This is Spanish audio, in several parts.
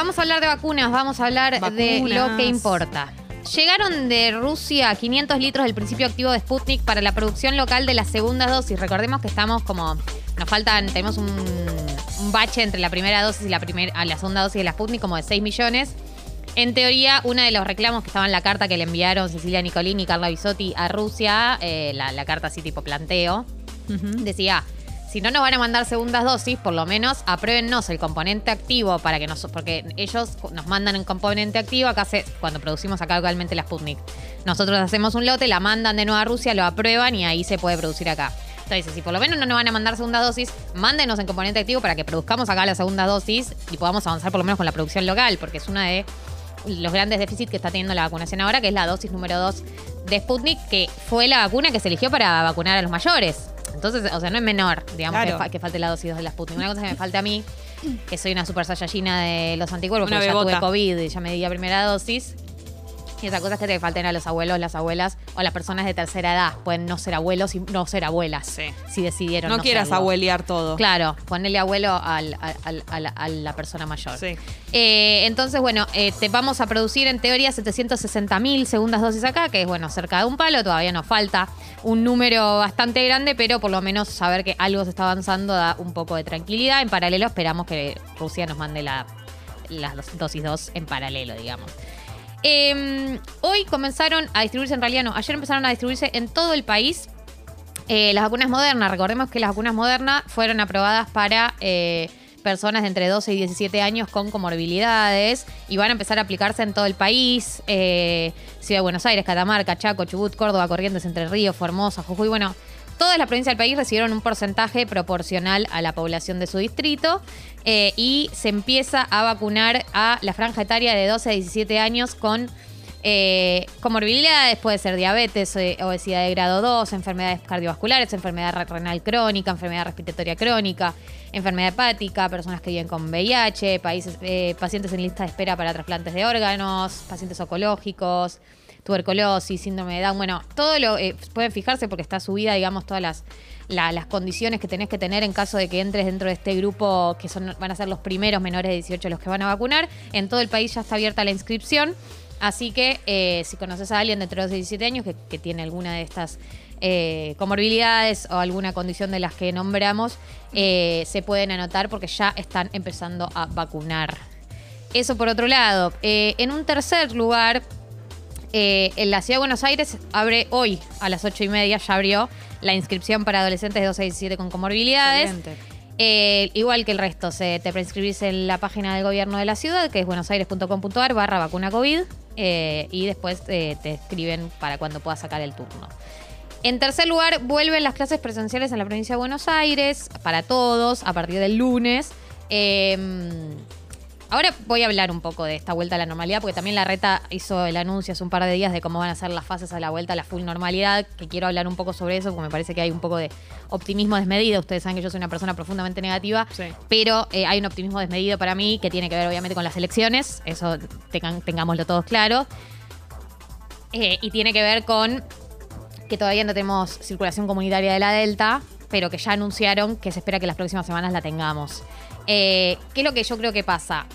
vamos a hablar de vacunas, vamos a hablar de lo que importa. Llegaron de Rusia 500 litros del principio activo de Sputnik para la producción local de las segundas dosis. Recordemos que estamos como. Nos faltan. Tenemos un, un bache entre la primera dosis y la, primera, a la segunda dosis de la Sputnik, como de 6 millones. En teoría, uno de los reclamos que estaba en la carta que le enviaron Cecilia Nicolini y Carla Bisotti a Rusia, eh, la, la carta así tipo planteo, decía, si no nos van a mandar segundas dosis, por lo menos apruébennos el componente activo para que nos, porque ellos nos mandan un componente activo acá se, cuando producimos acá localmente la Sputnik. Nosotros hacemos un lote, la mandan de nuevo a Rusia, lo aprueban y ahí se puede producir acá. Entonces, si por lo menos no nos van a mandar segunda dosis, mándenos el componente activo para que produzcamos acá la segunda dosis y podamos avanzar por lo menos con la producción local, porque es una de los grandes déficits que está teniendo la vacunación ahora, que es la dosis número 2 de Sputnik, que fue la vacuna que se eligió para vacunar a los mayores. Entonces, o sea, no es menor, digamos, Claro. que, fa- que falte la dosis 2 de la Sputnik. Una cosa que me falta a mí, que soy una super saiyajina de los anticuerpos, Una porque ya tuve COVID y ya me di la primera dosis. Y otra cosa es que te falten a los abuelos, las abuelas o las personas de tercera edad. Pueden no ser abuelos y no ser abuelas. Sí. Si decidieron No, no quieras serlo. abuelear todo. Claro, ponerle abuelo al- al- al- a, la, persona mayor. Sí. Eh, entonces, bueno, eh, te vamos a producir en teoría 760 mil segundas dosis acá, que es, bueno, cerca de un palo. Todavía nos falta un número bastante grande, pero por lo menos saber que algo se está avanzando da un poco de tranquilidad. En paralelo, esperamos que Rusia nos mande la, las dos- dosis 2 en paralelo, digamos. Eh, hoy comenzaron a distribuirse, en realidad no, ayer empezaron a distribuirse en todo el país eh, las vacunas modernas. Recordemos que las vacunas modernas fueron aprobadas para eh, personas de entre 12 y 17 años con comorbilidades y van a empezar a aplicarse en todo el país. Eh, Ciudad de Buenos Aires, Catamarca, Chaco, Chubut, Córdoba, Corrientes, Entre Ríos, Formosa, Jujuy. Bueno, todas las provincias del país recibieron un porcentaje proporcional a la población de su distrito eh, y se empieza a vacunar a la franja etaria de 12 a 17 años con eh, comorbilidades, puede ser diabetes, eh, obesidad de grado 2, enfermedades cardiovasculares, enfermedad re- renal crónica, enfermedad respiratoria crónica, enfermedad hepática, personas que viven con VIH, países, eh, pacientes en lista de espera para trasplantes de órganos, pacientes oncológicos, tuberculosis, síndrome de Down. Bueno, todo lo eh, pueden fijarse porque está subida, digamos, todas las, la- las condiciones que tenés que tener en caso de que entres dentro de este grupo, que son, van a ser los primeros menores de 18 los que van a vacunar. En todo el país ya está abierta la inscripción. Así que eh, si conoces a alguien de entre 12 y 17 años que, tiene alguna de estas eh, comorbilidades o alguna condición de las que nombramos, se pueden anotar porque ya están empezando a vacunar. Eso por otro lado. En un tercer lugar, eh, en la Ciudad de Buenos Aires abre hoy a las 8 y media, ya abrió la inscripción para adolescentes de 12 a 17 con comorbilidades. Eh, igual que el resto, se, te preinscribís en la página del gobierno de la ciudad, que es buenosaires.com.ar barra vacuna COVID, eh, y después te escriben para cuando puedas sacar el turno. En tercer lugar, vuelven las clases presenciales en la provincia de Buenos Aires, para todos, a partir del lunes. Ahora voy a hablar un poco de esta vuelta a la normalidad, porque también la reta hizo el anuncio hace un par de días de cómo van a ser las fases a la vuelta a la full normalidad, que quiero hablar un poco sobre eso, porque me parece que hay un poco de optimismo desmedido. Ustedes saben que yo soy una persona profundamente negativa, Sí. pero eh, hay un optimismo desmedido para mí que tiene que ver obviamente con las elecciones, eso tengan- tengámoslo todos claro. Eh, y tiene que ver con que todavía no tenemos circulación comunitaria de la Delta, pero que ya anunciaron que se espera que las próximas semanas la tengamos. Eh, ¿Qué es lo que yo creo que pasa?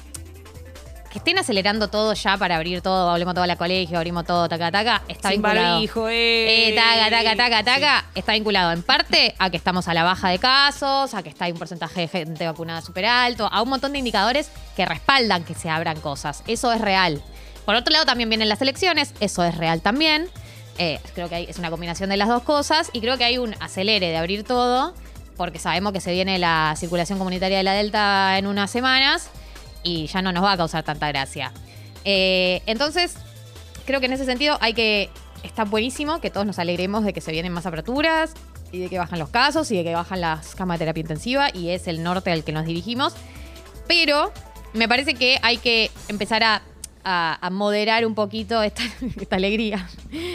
Que estén acelerando todo ya para abrir todo, hablemos todo a la colegio, abrimos todo, taca, taca, está Sin vinculado. barbijo, eh. Eh, taca, taca, taca, taca, está vinculado en parte a que estamos a la baja de casos, a que está hay un porcentaje de gente vacunada súper alto, a un montón de indicadores que respaldan que se abran cosas. Eso es real. Por otro lado, también vienen las elecciones, eso es real también. Eh, creo que hay- es una combinación de las dos cosas y creo que hay un acelere de abrir todo, porque sabemos que se viene la circulación comunitaria de la Delta en unas semanas y ya no nos va a causar tanta gracia. Eh, entonces, creo que en ese sentido hay que. Está buenísimo que todos nos alegremos de que se vienen más aperturas y de que bajan los casos y de que bajan las camas de terapia intensiva y es el norte al que nos dirigimos. Pero me parece que hay que empezar a, a- a moderar un poquito esta, esta alegría.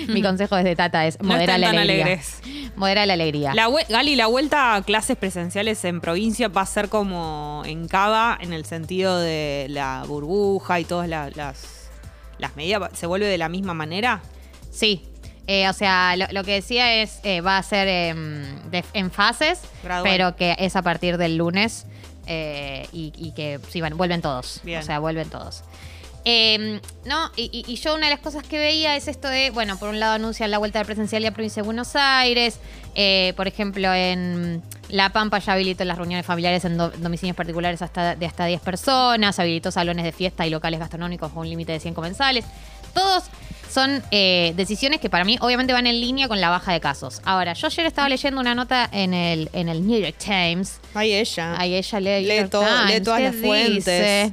Mi consejo desde Tata es No moderar están la tan alegría. alegres. Moderar la alegría. La Gali, la vuelta a clases presenciales en provincia va a ser como en Cava, en el sentido de la burbuja y todas la- las, las medidas. ¿Se vuelve de la misma manera? Sí. Eh, o sea, lo, lo que decía es, eh, va a ser em, de- en fases, Gradual. pero que es a partir del lunes. eh, y, y que sí, bueno, vuelven todos. Bien. O sea, vuelven todos. Eh, no, y, y- yo una de las cosas que veía es esto de, bueno, por un lado anuncian la vuelta de presencialidad a provincia de Buenos Aires, eh, por ejemplo, en La Pampa ya habilitó las reuniones familiares en do- domicilios particulares hasta, de hasta 10 personas, habilitó salones de fiesta y locales gastronómicos con un límite de 100 comensales. Todos son eh, decisiones que para mí obviamente van en línea con la baja de casos. Ahora, yo ayer estaba leyendo una nota en el, en el New York Times Ay, ella. Ahí ella lee, Lee todo- lee Times, todas ¿qué las fuentes.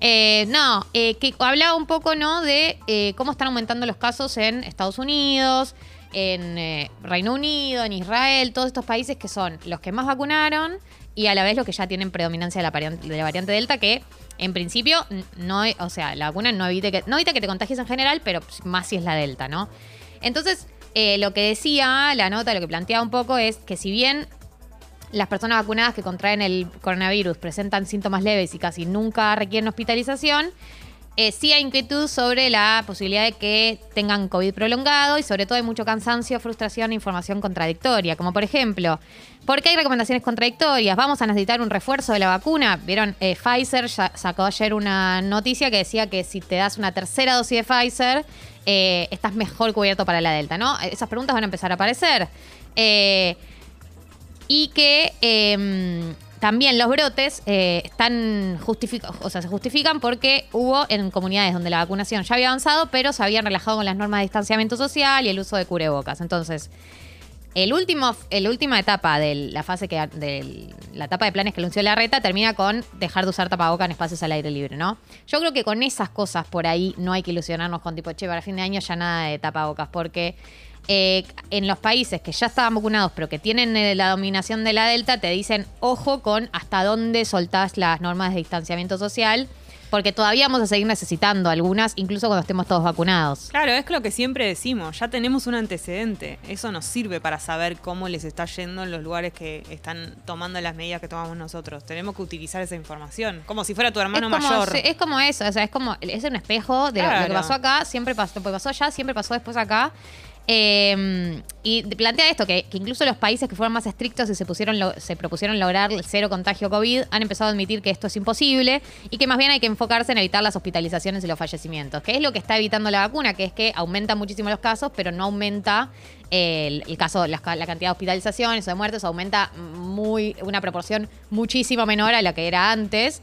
Eh, no, eh, que hablaba un poco, ¿no? De eh, cómo están aumentando los casos en Estados Unidos, en eh, Reino Unido, en Israel, todos estos países que son los que más vacunaron y a la vez los que ya tienen predominancia de la variante, Delta, que en principio no, e- o sea, la vacuna no evite que, no evita que te contagies en general, pero más si es la Delta, ¿no? Entonces, eh, lo que decía la nota, lo que planteaba un poco es que si bien las personas vacunadas que contraen el coronavirus presentan síntomas leves y casi nunca requieren hospitalización, eh, sí hay inquietud sobre la posibilidad de que tengan COVID prolongado y sobre todo hay mucho cansancio, frustración e información contradictoria. Como por ejemplo, ¿por qué hay recomendaciones contradictorias? ¿Vamos a necesitar un refuerzo de la vacuna? Vieron, Eh, Pfizer sacó ayer una noticia que decía que si te das una tercera dosis de Pfizer, eh, estás mejor cubierto para la Delta, ¿no? Esas preguntas van a empezar a aparecer. Y que eh, también los brotes eh, están justificados, o sea, se justifican porque hubo en comunidades donde la vacunación ya había avanzado, pero se habían relajado con las normas de distanciamiento social y el uso de cubrebocas. Entonces, el último, la última etapa de la fase que de la etapa de planes que anunció la reta termina con dejar de usar tapabocas en espacios al aire libre, ¿no? Yo creo que con esas cosas por ahí no hay que ilusionarnos con tipo, che, para fin de año ya nada de tapabocas, porque eh, en los países que ya estaban vacunados, pero que tienen eh, la dominación de la Delta, te dicen, ojo con hasta dónde soltás las normas de distanciamiento social, porque todavía vamos a seguir necesitando algunas, incluso cuando estemos todos vacunados. Claro, es lo que siempre decimos, ya tenemos un antecedente. Eso nos sirve para saber cómo les está yendo en los lugares que están tomando las medidas que tomamos nosotros. Tenemos que utilizar esa información, como si fuera tu hermano es como, mayor. Es como eso, o sea, es como, es un espejo de lo- lo, que pasó acá, siempre pasó, lo que pasó allá, siempre pasó después acá. Eh, y plantea esto, que, que incluso los países que fueron más estrictos y se, pusieron lo- se propusieron lograr cero contagio COVID han empezado a admitir que esto es imposible y que más bien hay que enfocarse en evitar las hospitalizaciones y los fallecimientos, que es lo que está evitando la vacuna, que es que aumenta muchísimo los casos, pero no aumenta el, el caso, la, la cantidad de hospitalizaciones o de muertes, aumenta muy una proporción muchísimo menor a la que era antes.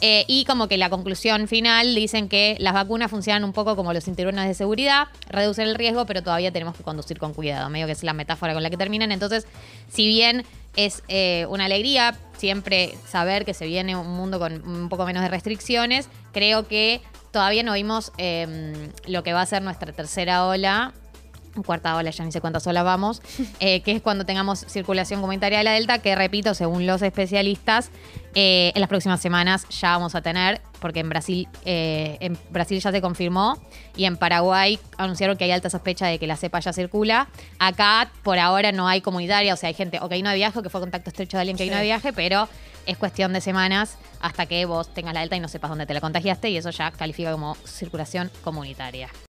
Eh, y como que la conclusión final dicen que las vacunas funcionan un poco como los cinturones de seguridad, reducen el riesgo, pero todavía tenemos que conducir con cuidado, medio que es la metáfora con la que terminan. Entonces, si bien es eh, una alegría siempre saber que se viene un mundo con un poco menos de restricciones, creo que todavía no vimos eh, lo que va a ser nuestra tercera ola cuarta ola, ya ni sé cuántas olas vamos, eh, que es cuando tengamos circulación comunitaria de la Delta, que repito, según los especialistas, eh, en las próximas semanas ya vamos a tener, porque en Brasil, eh, en Brasil ya se confirmó y en Paraguay anunciaron que hay alta sospecha de que la cepa ya circula. Acá por ahora no hay comunitaria, o sea, hay gente o que no de viaje o que fue contacto estrecho de alguien que Sí. vino de viaje, pero es cuestión de semanas hasta que vos tengas la Delta y no sepas dónde te la contagiaste y eso ya califica como circulación comunitaria.